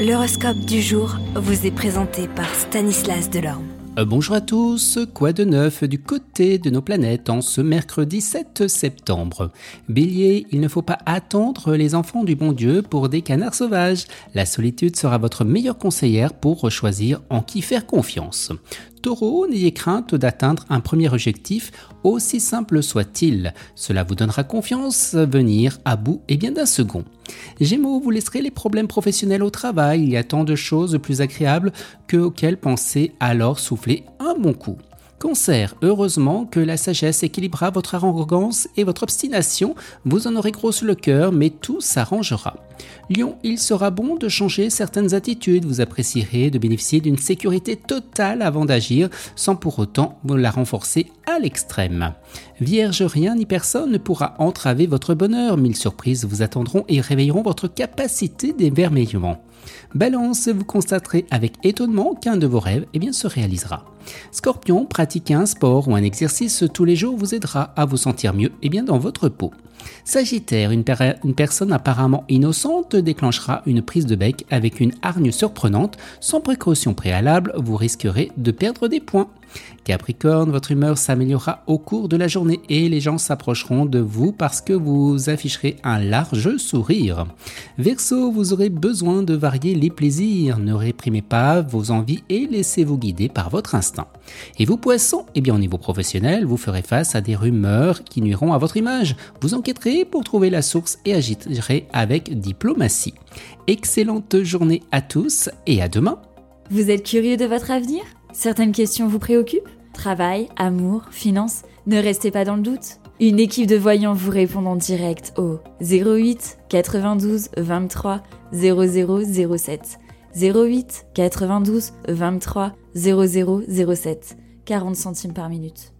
L'horoscope du jour vous est présenté par Stanislas Delorme. Euh, bonjour à tous, quoi de neuf du côté de nos planètes en ce mercredi 7 septembre? Bélier, il ne faut pas attendre les enfants du bon Dieu pour des canards sauvages. La solitude sera votre meilleure conseillère pour choisir en qui faire confiance. Taureau, n'ayez crainte d'atteindre un premier objectif, aussi simple soit-il. Cela vous donnera confiance à venir à bout et bien d'un second. Gémeaux, vous laisserez les problèmes professionnels au travail, il y a tant de choses plus agréables que auxquelles penser alors souffler un bon coup. Cancer, heureusement que la sagesse équilibrera votre arrogance et votre obstination, vous en aurez gros le cœur, mais tout s'arrangera. Lion, il sera bon de changer certaines attitudes, vous apprécierez de bénéficier d'une sécurité totale avant d'agir, sans pour autant vous la renforcer à l'extrême. Vierge, rien ni personne ne pourra entraver votre bonheur, mille surprises vous attendront et réveilleront votre capacité d'émerveillement. Balance, vous constaterez avec étonnement qu'un de vos rêves eh bien, se réalisera. Scorpion, pratiquer un sport ou un exercice tous les jours vous aidera à vous sentir mieux et bien dans votre peau. Sagittaire, une, personne apparemment innocente déclenchera une prise de bec avec une hargne surprenante. Sans précaution préalable, vous risquerez de perdre des points. Capricorne, votre humeur s'améliorera au cours de la journée et les gens s'approcheront de vous parce que vous afficherez un large sourire. Verseau, vous aurez besoin de varier les plaisirs. Ne réprimez pas vos envies et laissez-vous guider par votre instinct. Et vous poissons, eh bien au niveau professionnel, vous ferez face à des rumeurs qui nuiront à votre image. Vous pour trouver la source et agirez avec diplomatie. Excellente journée à tous et à demain. Vous êtes curieux de votre avenir? Certaines questions vous préoccupent? Travail, amour, finances Ne restez pas dans le doute. Une équipe de voyants vous répond en direct au 08 92 23 0007. 08 92 23 0007. 40 centimes par minute.